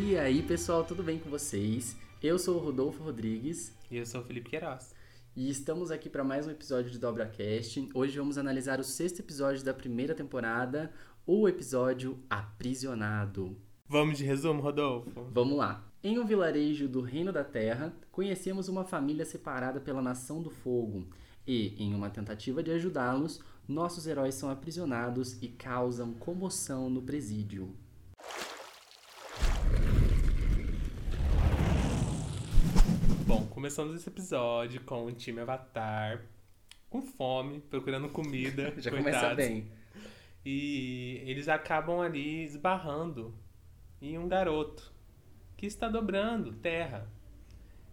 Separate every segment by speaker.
Speaker 1: E aí, pessoal, tudo bem com vocês? Eu sou o Rodolfo Rodrigues.
Speaker 2: E eu sou o Felipe Queiroz.
Speaker 1: E estamos aqui para mais um episódio de DobraCast. Hoje vamos analisar o sexto episódio da primeira temporada, o episódio Aprisionado.
Speaker 2: Vamos de resumo, Rodolfo?
Speaker 1: Vamos lá. Em um vilarejo do Reino da Terra, conhecemos uma família separada pela Nação do Fogo. E, em uma tentativa de ajudá-los, nossos heróis são aprisionados e causam comoção no presídio.
Speaker 2: Bom, começamos esse episódio com o time Avatar, com fome, procurando comida.
Speaker 1: Já
Speaker 2: coitados.
Speaker 1: começa bem.
Speaker 2: E eles acabam ali esbarrando em um garoto que está dobrando terra.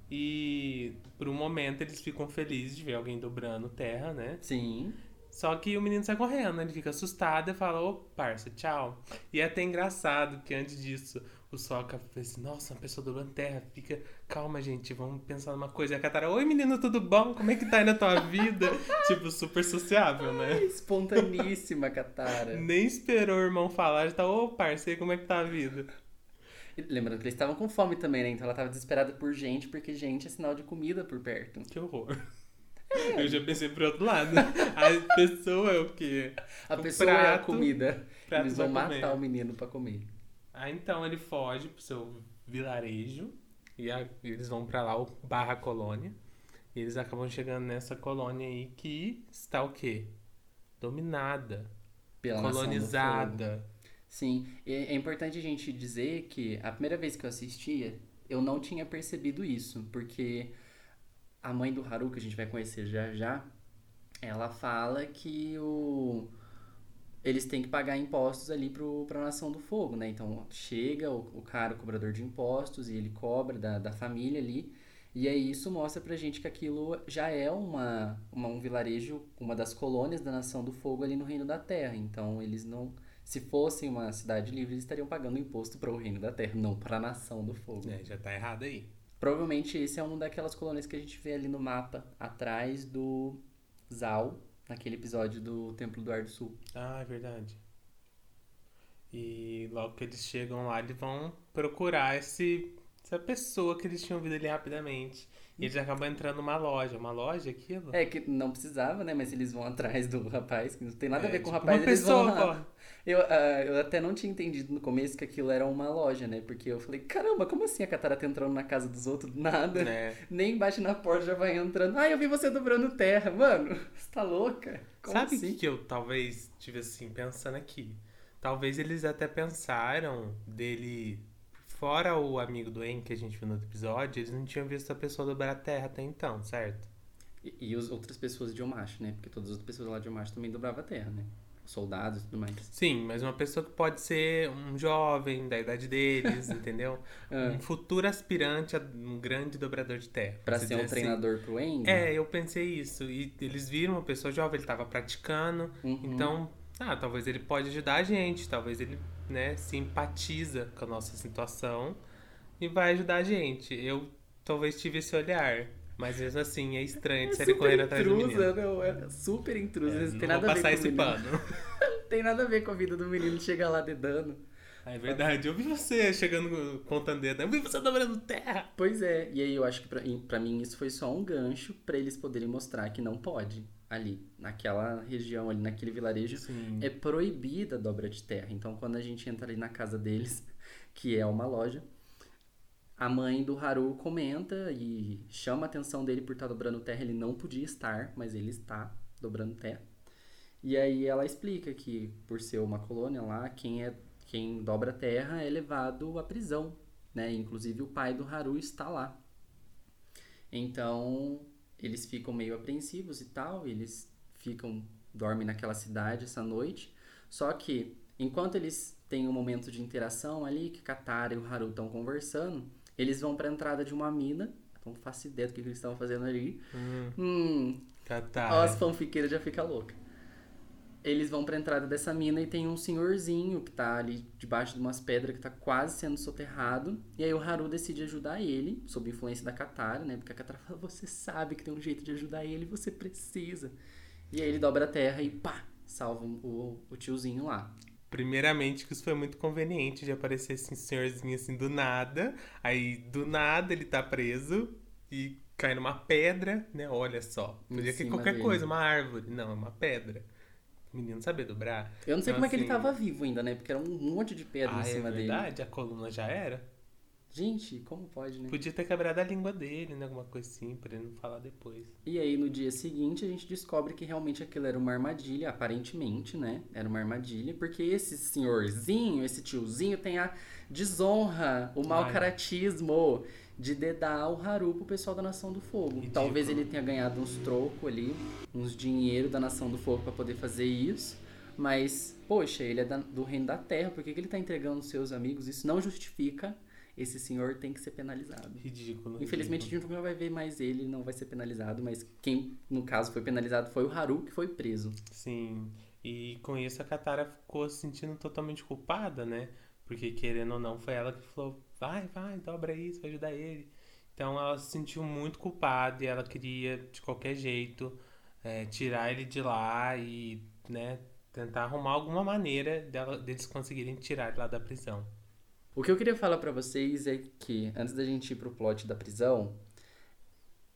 Speaker 2: E por um momento eles ficam felizes de ver alguém dobrando terra, né?
Speaker 1: Sim.
Speaker 2: Só que o menino sai correndo, ele fica assustado e fala, ô parça, tchau. E é até engraçado que antes disso o Soca fala assim, nossa, uma pessoa dobrando terra, fica, calma gente, vamos pensar numa coisa. E a Katara, oi menino, tudo bom? Como é que tá aí na tua vida? tipo, super sociável, né?
Speaker 1: Espontaníssima, Katara.
Speaker 2: Nem esperou o irmão falar, já tá, ô parça, como é que tá a vida?
Speaker 1: Lembrando que eles estavam com fome também, né? Então ela tava desesperada por gente, porque gente é sinal de comida por perto.
Speaker 2: Que horror. Eu já pensei pro outro lado. A pessoa é o quê?
Speaker 1: A
Speaker 2: O
Speaker 1: pessoa é a
Speaker 2: prato-
Speaker 1: comida.
Speaker 2: prato
Speaker 1: Eles vão matar
Speaker 2: comer.
Speaker 1: o menino pra comer.
Speaker 2: Aí então ele foge pro seu vilarejo e a- eles vão pra lá, o Barra Colônia. E eles acabam chegando nessa colônia aí que está o quê? Dominada,
Speaker 1: Pela
Speaker 2: colonizada.
Speaker 1: Sim, é importante a gente dizer que a primeira vez que eu assistia, eu não tinha percebido isso, porque a mãe do Haru, que a gente vai conhecer já já, ela fala que o eles têm que pagar impostos ali pro, pra Nação do Fogo, né? Então chega o, o cara, o cobrador de impostos, e ele cobra da, da família ali, e aí isso mostra pra gente que aquilo já é uma, uma, um vilarejo, uma das colônias da Nação do Fogo ali no Reino da Terra. Então eles não. Se fossem uma cidade livre, eles estariam pagando imposto para o Reino da Terra, não para a Nação do Fogo.
Speaker 2: É, já tá errado aí.
Speaker 1: Provavelmente esse é uma daquelas colônias que a gente vê ali no mapa, atrás do Zal, naquele episódio do Templo do Ar do Sul.
Speaker 2: Ah, é verdade. E logo que eles chegam lá, eles vão procurar esse, essa pessoa que eles tinham visto ali rapidamente. E eles acabam entrando numa loja. Uma loja, aquilo?
Speaker 1: É que não precisava, né? Mas eles vão atrás do rapaz, que não tem nada a
Speaker 2: É,
Speaker 1: ver com o
Speaker 2: tipo,
Speaker 1: rapaz,
Speaker 2: uma
Speaker 1: eles vão
Speaker 2: pessoa,
Speaker 1: lá. Eu, ah, eu até não tinha entendido no começo que aquilo era uma loja, né? Porque eu falei, caramba, como assim a Katara tá entrando na casa dos outros? do Nada.
Speaker 2: né?
Speaker 1: Nem bate na porta, já vai entrando. Ah, eu vi você dobrando terra. Mano, você tá louca? Como
Speaker 2: Sabe
Speaker 1: assim?
Speaker 2: que, que eu talvez tive assim, pensando aqui? Talvez eles até pensaram dele. Fora o amigo do En que a gente viu no outro episódio, eles não tinham visto a pessoa dobrar a terra até então, certo?
Speaker 1: E, e as outras pessoas de Omacho, né? Porque todas as outras pessoas lá de Omacho também dobravam a terra, né? Os soldados e tudo mais.
Speaker 2: Sim, mas uma pessoa que pode ser um jovem da idade deles, entendeu?
Speaker 1: Ah.
Speaker 2: Um futuro aspirante a um grande dobrador de terra.
Speaker 1: Pra
Speaker 2: se
Speaker 1: ser um
Speaker 2: assim.
Speaker 1: treinador pro Eng?
Speaker 2: É, eu pensei isso. E eles viram uma pessoa jovem, ele tava praticando.
Speaker 1: Uhum.
Speaker 2: Então, ah, talvez ele pode ajudar a gente, talvez ele, né, simpatiza com a nossa situação e vai ajudar a gente. Eu talvez tive esse olhar, mas mesmo assim é estranho de
Speaker 1: É
Speaker 2: sair correndo atrás do
Speaker 1: intrusa,
Speaker 2: menino.
Speaker 1: não, é super intrusa.
Speaker 2: É,
Speaker 1: não tem nada a ver com
Speaker 2: esse pano.
Speaker 1: Tem nada a ver com a vida do menino chegar lá dedando.
Speaker 2: Ah, É verdade, eu vi você chegando contando dedo, eu vi você dobrando terra.
Speaker 1: Pois é, e aí eu acho que pra, pra mim isso foi só um gancho pra eles poderem mostrar que não pode ali, naquela região, ali naquele vilarejo.
Speaker 2: Sim.
Speaker 1: é proibida a dobra de terra. Então, quando a gente entra ali na casa deles, que é uma loja, a mãe do Haru comenta e chama a atenção dele por estar dobrando terra. Ele não podia estar, mas ele está dobrando terra. E aí ela explica que, por ser uma colônia lá, quem, é, quem dobra terra é levado à prisão. Né? Inclusive, o pai do Haru está lá. Então, eles ficam meio apreensivos e tal, eles ficam dormem naquela cidade essa noite. Só que enquanto eles têm um momento de interação ali, que Katara e o Haru estão conversando, eles vão para a entrada de uma mina. Não faço ideia do que que eles estavam fazendo ali.
Speaker 2: Hum,
Speaker 1: Hum,
Speaker 2: Catar.
Speaker 1: Ó, as fanfiqueiras já fica louca. Eles vão pra entrada dessa mina e tem um senhorzinho que tá ali debaixo de umas pedras que tá quase sendo soterrado. E aí o Haru decide ajudar ele, sob influência da Katara, né? Porque a Katara fala, você sabe que tem um jeito de ajudar ele, você precisa. E aí ele dobra a terra e pá, salva o, o tiozinho lá.
Speaker 2: Primeiramente, que isso foi muito conveniente de aparecer esse senhorzinho assim do nada. Aí, do nada, ele tá preso e cai numa pedra, né? Olha só. Podia ser qualquer dele. coisa, uma árvore. Não, é uma pedra. Menino sabia dobrar.
Speaker 1: Eu não sei então, como assim... é que ele assim, tava vivo ainda, né? Porque era um monte de pedra
Speaker 2: ah,
Speaker 1: em cima
Speaker 2: é
Speaker 1: dele.
Speaker 2: verdade? A coluna já era?
Speaker 1: Gente, como pode, né?
Speaker 2: Podia ter quebrado a língua dele, né? Alguma coisa assim, pra ele não falar depois.
Speaker 1: E aí, no dia seguinte, a gente descobre que realmente aquilo era uma armadilha, aparentemente, né? Era uma armadilha, porque esse senhorzinho, esse tiozinho, tem a desonra, o mau caratismo de dedar o Haru pro pessoal da Nação do Fogo. Ridículo. Talvez ele tenha ganhado uns trocos ali, uns dinheiro da Nação do Fogo para poder fazer isso. Mas, poxa, ele é da, do reino da terra, por que, que ele tá entregando os seus amigos? Isso não justifica esse senhor tem que ser penalizado.
Speaker 2: Ridículo.
Speaker 1: Infelizmente
Speaker 2: ridículo.
Speaker 1: a gente nunca vai ver mais ele, não vai ser penalizado, mas quem no caso foi penalizado foi o Haru, que foi preso.
Speaker 2: Sim. E com isso a Katara ficou se sentindo totalmente culpada, né? Porque querendo ou não, foi ela que falou: vai, vai, dobra isso, vai ajudar ele. Então ela se sentiu muito culpada e ela queria, de qualquer jeito, é, tirar ele de lá e, né, tentar arrumar alguma maneira dela, deles conseguirem tirar ele lá da prisão.
Speaker 1: O que eu queria falar para vocês é que, antes da gente ir pro plot da prisão,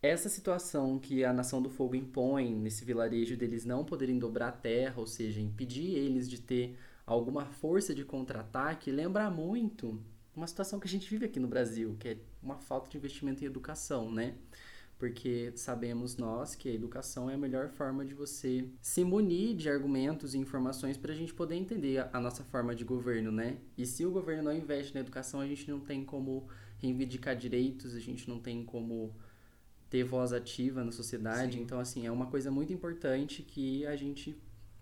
Speaker 1: essa situação que a Nação do Fogo impõe nesse vilarejo deles não poderem dobrar a terra, ou seja, impedir eles de ter alguma força de contra-ataque, lembra muito uma situação que a gente vive aqui no Brasil, que é uma falta de investimento em educação, né? porque sabemos nós que a educação é a melhor forma de você se munir de argumentos e informações para a gente poder entender a, a, nossa forma de governo, né? E se o governo não investe na educação, a gente não tem como reivindicar direitos, a gente não tem como ter voz ativa na sociedade. Sim. Então, assim, é uma coisa muito importante que a gente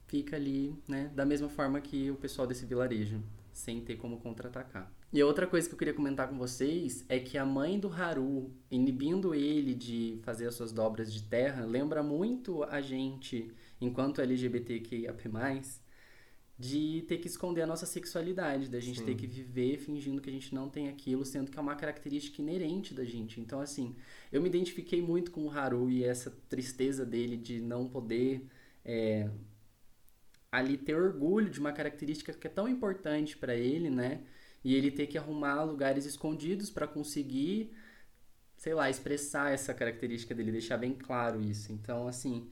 Speaker 1: fica ali, né, da mesma forma que o pessoal desse vilarejo, sem ter como contra-atacar. E outra coisa que eu queria comentar com vocês é que a mãe do Haru, inibindo ele de fazer as suas dobras de terra, lembra muito a gente, enquanto LGBTQIAP+, de ter que esconder a nossa sexualidade, da gente Sim. ter que viver fingindo que a gente não tem aquilo, sendo que é uma característica inerente da gente. Então, assim, eu me identifiquei muito com o Haru e essa tristeza dele de não poder é, ali ter orgulho de uma característica que é tão importante para ele, né? e ele ter que arrumar lugares escondidos para conseguir, sei lá, expressar essa característica dele, deixar bem claro isso. Então, assim,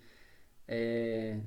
Speaker 1: é,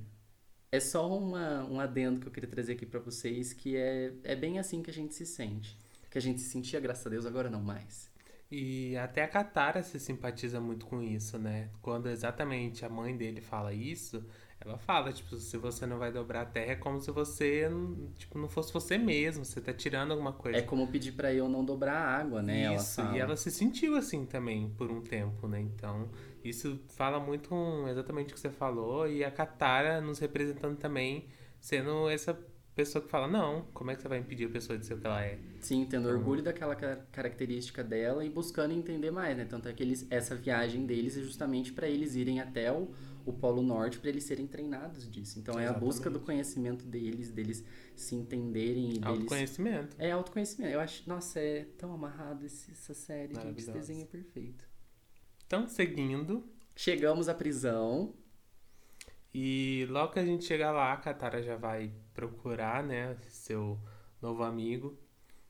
Speaker 1: é só uma, um adendo que eu queria trazer aqui para vocês, que é, é bem assim que a gente se sente. Que a gente se sentia, graças a Deus, agora não mais.
Speaker 2: E até a Katara se simpatiza muito com isso, né? Quando exatamente a mãe dele fala isso, ela fala, tipo, se você não vai dobrar a terra, é como se você, tipo, não fosse você mesmo, você tá tirando alguma coisa.
Speaker 1: É como pedir para eu não dobrar a água, né?
Speaker 2: Isso, ela e ela se sentiu assim também por um tempo, né? Então, isso fala muito com exatamente o que você falou, e a Katara nos representando também, sendo essa pessoa que fala, não, como é que você vai impedir a pessoa de ser o que ela é?
Speaker 1: Sim, tendo então... orgulho daquela característica dela e buscando entender mais, né? Tanto é que eles, essa viagem deles é justamente para eles irem até o o Polo Norte para eles serem treinados disso. Então Exatamente. é a busca do conhecimento deles, deles se entenderem e deles.
Speaker 2: Autoconhecimento.
Speaker 1: É autoconhecimento. Eu acho, nossa, é tão amarrado esse, essa série, gente. Esse desenho é perfeito.
Speaker 2: Então, seguindo.
Speaker 1: Chegamos à prisão.
Speaker 2: E logo que a gente chegar lá, a Katara já vai procurar, né, seu novo amigo.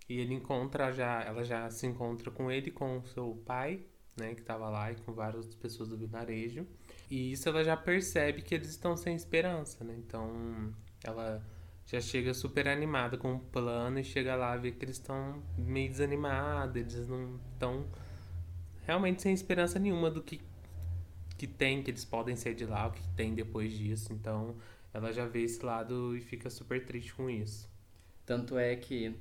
Speaker 2: E ele encontra já, ela já se encontra com ele com o seu pai, né, que estava lá e com várias pessoas do vilarejo. E isso ela já percebe que eles estão sem esperança, né? Então ela já chega super animada com o plano e chega lá e vê que eles estão meio desanimados, eles não estão realmente sem esperança nenhuma do que, que tem, que eles podem ser de lá, o que tem depois disso. Então ela já vê esse lado e fica super triste com isso.
Speaker 1: Tanto é que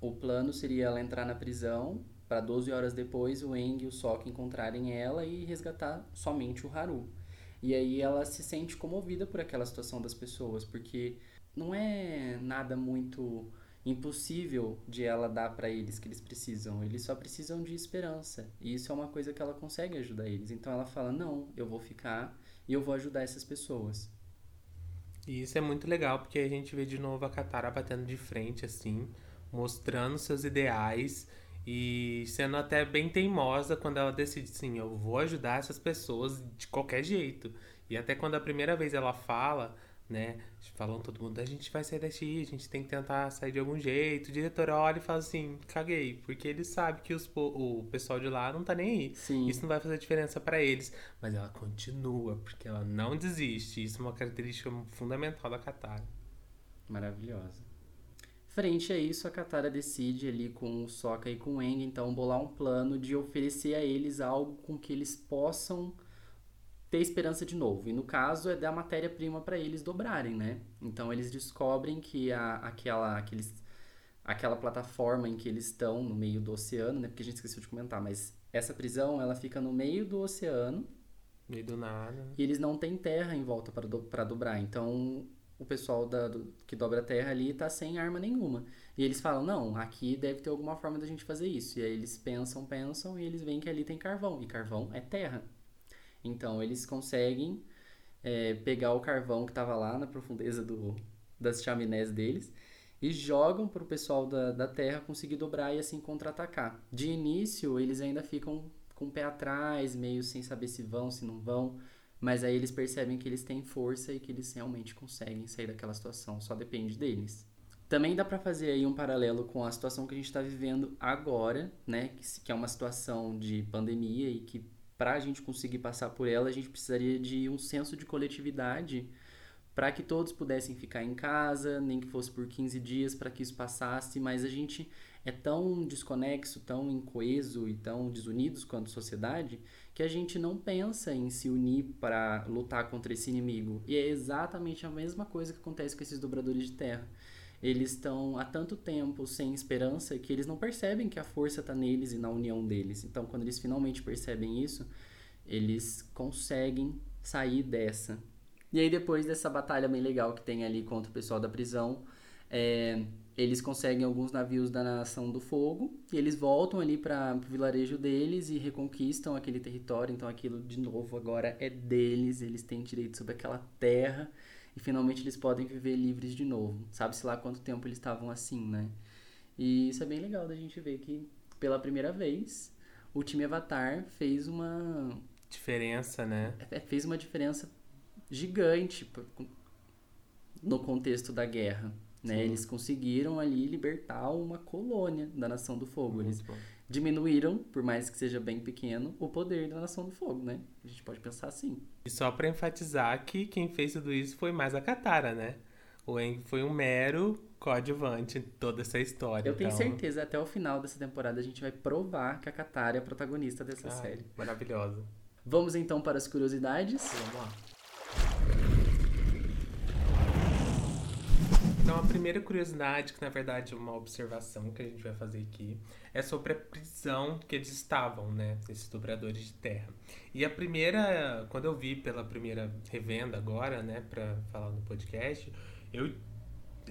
Speaker 1: o plano seria ela entrar na prisão para 12 horas depois o Eng e o Sokka encontrarem ela e resgatar somente o Haru. E aí ela se sente comovida por aquela situação das pessoas, porque não é nada muito impossível de ela dar para eles que eles precisam. Eles só precisam de esperança. E isso é uma coisa que ela consegue ajudar eles. Então ela fala: "Não, eu vou ficar e eu vou ajudar essas pessoas".
Speaker 2: E isso é muito legal porque a gente vê de novo a Katara batendo de frente assim, mostrando seus ideais e sendo até bem teimosa quando ela decide, sim, eu vou ajudar essas pessoas de qualquer jeito. E até quando a primeira vez ela fala né? Falam todo mundo, a gente vai sair daqui, a gente tem que tentar sair de algum jeito. O diretor olha e fala assim, caguei, porque ele sabe que os, o pessoal de lá não tá nem aí.
Speaker 1: Sim.
Speaker 2: Isso não vai fazer diferença para eles. Mas ela continua, porque ela não desiste. Isso é uma característica fundamental da Katara.
Speaker 1: Maravilhosa. Frente a isso, a Katara decide ali com o Sokka e com o Aang, então, bolar um plano de oferecer a eles algo com que eles possam ter esperança de novo. E no caso é dar matéria-prima para eles dobrarem, né? Então eles descobrem que a, aquela, aqueles, aquela plataforma em que eles estão no meio do oceano, né? Porque a gente esqueceu de comentar, mas essa prisão ela fica no meio do oceano.
Speaker 2: Meio do nada.
Speaker 1: E eles não têm terra em volta para do, dobrar. Então o pessoal da, do, que dobra a terra ali tá sem arma nenhuma. E eles falam, não, aqui deve ter alguma forma da gente fazer isso. E aí eles pensam, pensam, e eles veem que ali tem carvão. E carvão é terra. Então eles conseguem é, pegar o carvão que estava lá na profundeza do, das chaminés deles e jogam para o pessoal da, da Terra conseguir dobrar e assim contra-atacar. De início, eles ainda ficam com o pé atrás, meio sem saber se vão, se não vão, mas aí eles percebem que eles têm força e que eles realmente conseguem sair daquela situação, só depende deles. Também dá para fazer aí um paralelo com a situação que a gente está vivendo agora, né, que, é uma situação de pandemia e que para a gente conseguir passar por ela, a gente precisaria de um senso de coletividade para que todos pudessem ficar em casa, nem que fosse por 15 dias para que isso passasse, mas a gente é tão desconexo, tão incoeso e tão desunidos quanto sociedade que a gente não pensa em se unir para lutar contra esse inimigo. E é exatamente a mesma coisa que acontece com esses dobradores de terra. Eles estão há tanto tempo sem esperança que eles não percebem que a força está neles e na união deles. Então, quando eles finalmente percebem isso, eles conseguem sair dessa. E aí, depois dessa batalha bem legal que tem ali contra o pessoal da prisão, é, eles conseguem alguns navios da Nação do Fogo e eles voltam ali para o vilarejo deles e reconquistam aquele território. Então, aquilo de novo agora é deles, eles têm direito sobre aquela terra e finalmente eles podem viver livres de novo. Sabe-se lá quanto tempo eles estavam assim, né? E isso é bem legal da gente ver que, pela primeira vez, o time Avatar fez uma.
Speaker 2: Diferença, né?
Speaker 1: É, fez uma diferença gigante no contexto da guerra. Né? Eles conseguiram ali libertar uma colônia da Nação do Fogo. Muito Eles bom diminuíram, por mais que seja bem pequeno, o poder da Nação do Fogo, né? A gente pode pensar assim.
Speaker 2: E só para enfatizar que quem fez tudo isso foi mais a Katara, né? O Eng foi um mero coadjuvante em toda essa história.
Speaker 1: Eu então... tenho certeza, até o final dessa temporada a gente vai provar que a Katara é a protagonista dessa Ai, série.
Speaker 2: Maravilhosa.
Speaker 1: Vamos então para as curiosidades?
Speaker 2: Vamos lá. Então, a primeira curiosidade, que na verdade é uma observação que a gente vai fazer aqui, é sobre a prisão que eles estavam, né? Esses dobradores de terra. E a primeira, quando eu vi pela primeira revenda agora, né, pra falar no podcast, eu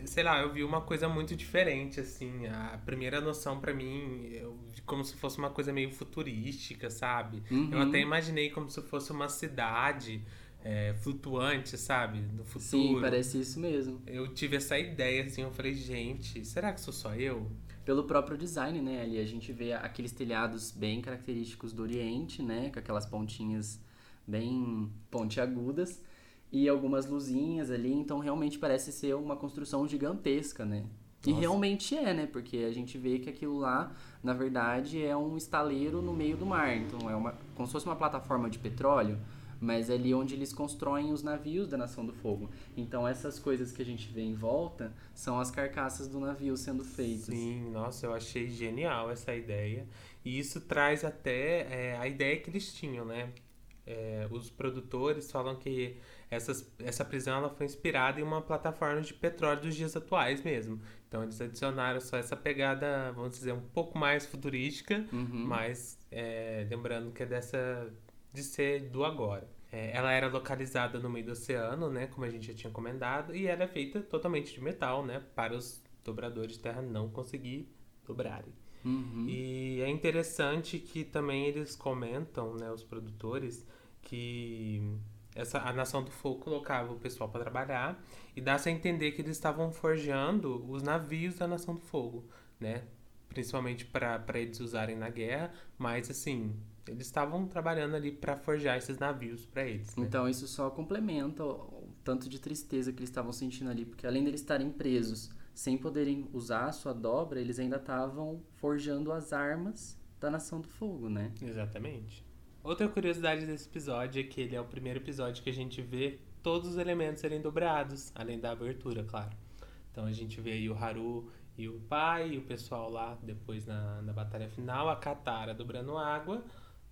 Speaker 2: sei lá, eu vi uma coisa muito diferente, assim. A primeira noção para mim, eu vi como se fosse uma coisa meio futurística, sabe? Uhum. Eu até imaginei como se fosse uma cidade é, flutuante, sabe? No futuro.
Speaker 1: Sim, parece isso mesmo.
Speaker 2: Eu tive essa ideia, assim, eu falei, gente, será que sou só eu?
Speaker 1: Pelo próprio design, né? Ali a gente vê aqueles telhados bem característicos do Oriente, né? Com aquelas pontinhas bem pontiagudas e algumas luzinhas ali, então realmente parece ser uma construção gigantesca, né? Nossa. E realmente é, né? Porque a gente vê que aquilo lá, na verdade, é um estaleiro no meio do mar. Então é uma como se fosse uma plataforma de petróleo mas é ali onde eles constroem os navios da Nação do Fogo. Então essas coisas que a gente vê em volta são as carcaças do navio sendo feitas.
Speaker 2: Sim, nossa, eu achei genial essa ideia. E isso traz até é, a ideia que eles tinham, né? É, os produtores falam que essas, essa prisão ela foi inspirada em uma plataforma de petróleo dos dias atuais mesmo. Então eles adicionaram só essa pegada, vamos dizer, um pouco mais futurística, uhum. mas é, lembrando que é dessa de ser do agora. É, ela era localizada no meio do oceano, né, como a gente já tinha comentado, e era é feita totalmente de metal, né, para os dobradores de terra não conseguir dobrarem. Uhum. E é interessante que também eles comentam, né, os produtores, que essa, a Nação do Fogo colocava o pessoal para trabalhar e dá-se a entender que eles estavam forjando os navios da Nação do Fogo, né? Principalmente para eles usarem na guerra, mas assim, eles estavam trabalhando ali para forjar esses navios para eles.
Speaker 1: Né? Então isso só complementa tanto de tristeza que eles estavam sentindo ali, porque além deles estarem presos, sem poderem usar a sua dobra, eles ainda estavam forjando as armas da Nação do Fogo, né?
Speaker 2: Exatamente. Outra curiosidade desse episódio é que ele é o primeiro episódio que a gente vê todos os elementos serem dobrados, além da abertura, claro. Então a gente vê aí o Haru e o pai, e o pessoal lá depois na, na batalha final, a Katara dobrando água,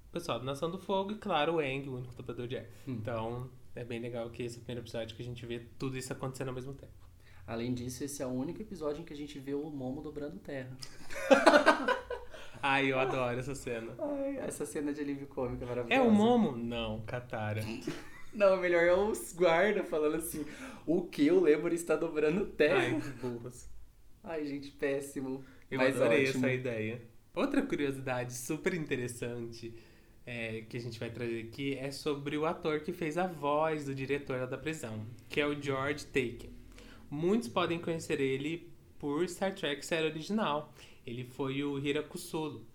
Speaker 2: o pessoal da Nação do Fogo e, claro, o Aang, o único dobrador de ar.
Speaker 1: Hum.
Speaker 2: Então é bem legal que esse é o primeiro episódio que a gente vê tudo isso acontecendo ao mesmo tempo.
Speaker 1: Além disso, esse é o único episódio em que a gente vê o Momo dobrando terra.
Speaker 2: Ai, eu adoro essa cena.
Speaker 1: Ai, essa cena de alívio cômico é maravilhosa.
Speaker 2: É o Momo? Não, Katara.
Speaker 1: Não, melhor é os guarda falando assim, o que o Lemur está dobrando terra.
Speaker 2: Ai, que burros.
Speaker 1: Ai, gente, péssimo.
Speaker 2: Eu
Speaker 1: mas
Speaker 2: adorei
Speaker 1: ótimo.
Speaker 2: essa ideia. Outra curiosidade super interessante é, que a gente vai trazer aqui é sobre o ator que fez a voz do diretor da prisão, que é o George Taken. Muitos podem conhecer ele por Star Trek série original. Ele foi o Hirakusulo.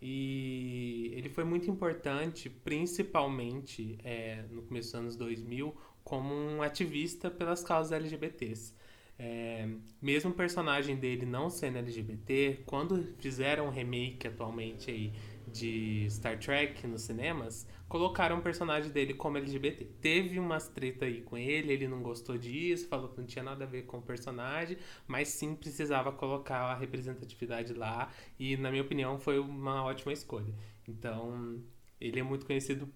Speaker 2: E ele foi muito importante, principalmente é, no começo dos anos 2000, como um ativista pelas causas LGBTs. É, mesmo o personagem dele não sendo LGBT, quando fizeram um remake atualmente aí de Star Trek nos cinemas, colocaram o personagem dele como LGBT. Teve umas treta aí com ele, ele não gostou disso, falou que não tinha nada a ver com o personagem, mas sim precisava colocar a representatividade lá, e na minha opinião foi uma ótima escolha. Então, ele é muito conhecido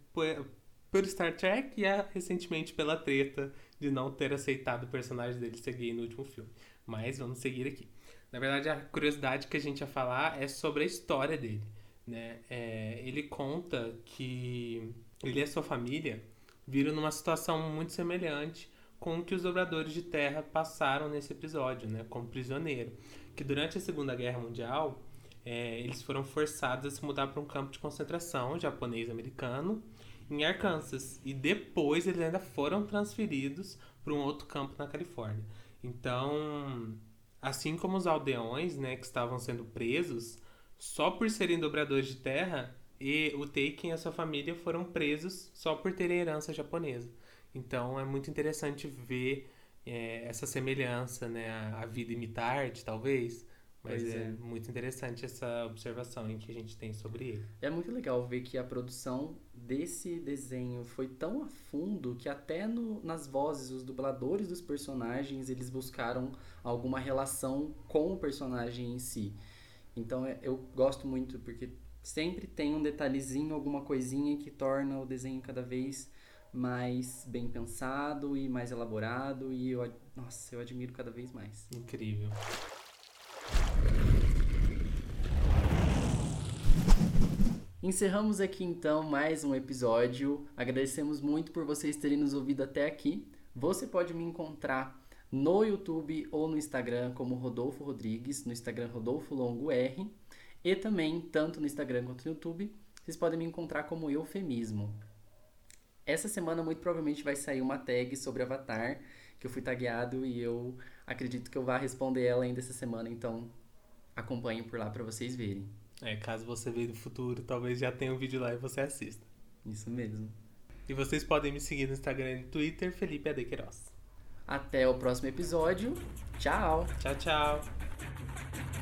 Speaker 2: por, Star Trek e é, recentemente pela treta de não ter aceitado o personagem dele ser gay no último filme. Mas vamos seguir aqui. Na verdade, a curiosidade que a gente ia falar é sobre a história dele. Né? É, ele conta que ele e a sua família viram numa situação muito semelhante com o que os dobradores de terra passaram nesse episódio, né? como prisioneiro. Que durante a Segunda Guerra Mundial, é, eles foram forçados a se mudar para um campo de concentração japonês-americano em Arkansas. E depois eles ainda foram transferidos para um outro campo na Califórnia. Então, assim como os aldeões, né, que estavam sendo presos, só por serem dobradores de terra, e o Taken e a sua família foram presos só por terem herança japonesa. Então é muito interessante ver é, essa semelhança, né, a, vida imita a arte, talvez. Mas é.
Speaker 1: é.
Speaker 2: muito interessante essa observação em que a gente tem sobre ele.
Speaker 1: É muito legal ver que a produção desse desenho foi tão a fundo que até no- nas vozes, os dubladores dos personagens, eles buscaram alguma relação com o personagem em si. Então é- eu gosto muito porque sempre tem um detalhezinho, alguma coisinha que torna o desenho cada vez mais bem pensado e mais elaborado e eu, nossa, eu admiro cada vez mais.
Speaker 2: Incrível.
Speaker 1: Encerramos aqui então mais um episódio. Agradecemos muito por vocês terem nos ouvido até aqui. Você pode me encontrar no YouTube ou no Instagram como Rodolfo Rodrigues, no Instagram Rodolfo Longo R, e também tanto no Instagram quanto no YouTube, vocês podem me encontrar como Eufemismo. Essa semana muito provavelmente vai sair uma tag sobre Avatar, que eu fui tagueado e eu acredito que eu vá responder ela ainda essa semana, então acompanhem por lá para vocês verem.
Speaker 2: É, caso você veja do futuro, talvez já tenha um vídeo lá e você assista.
Speaker 1: Isso mesmo.
Speaker 2: E vocês podem me seguir no Instagram e no Twitter, Felipe Adequeiroz.
Speaker 1: Até o próximo episódio. Tchau!
Speaker 2: Tchau, tchau.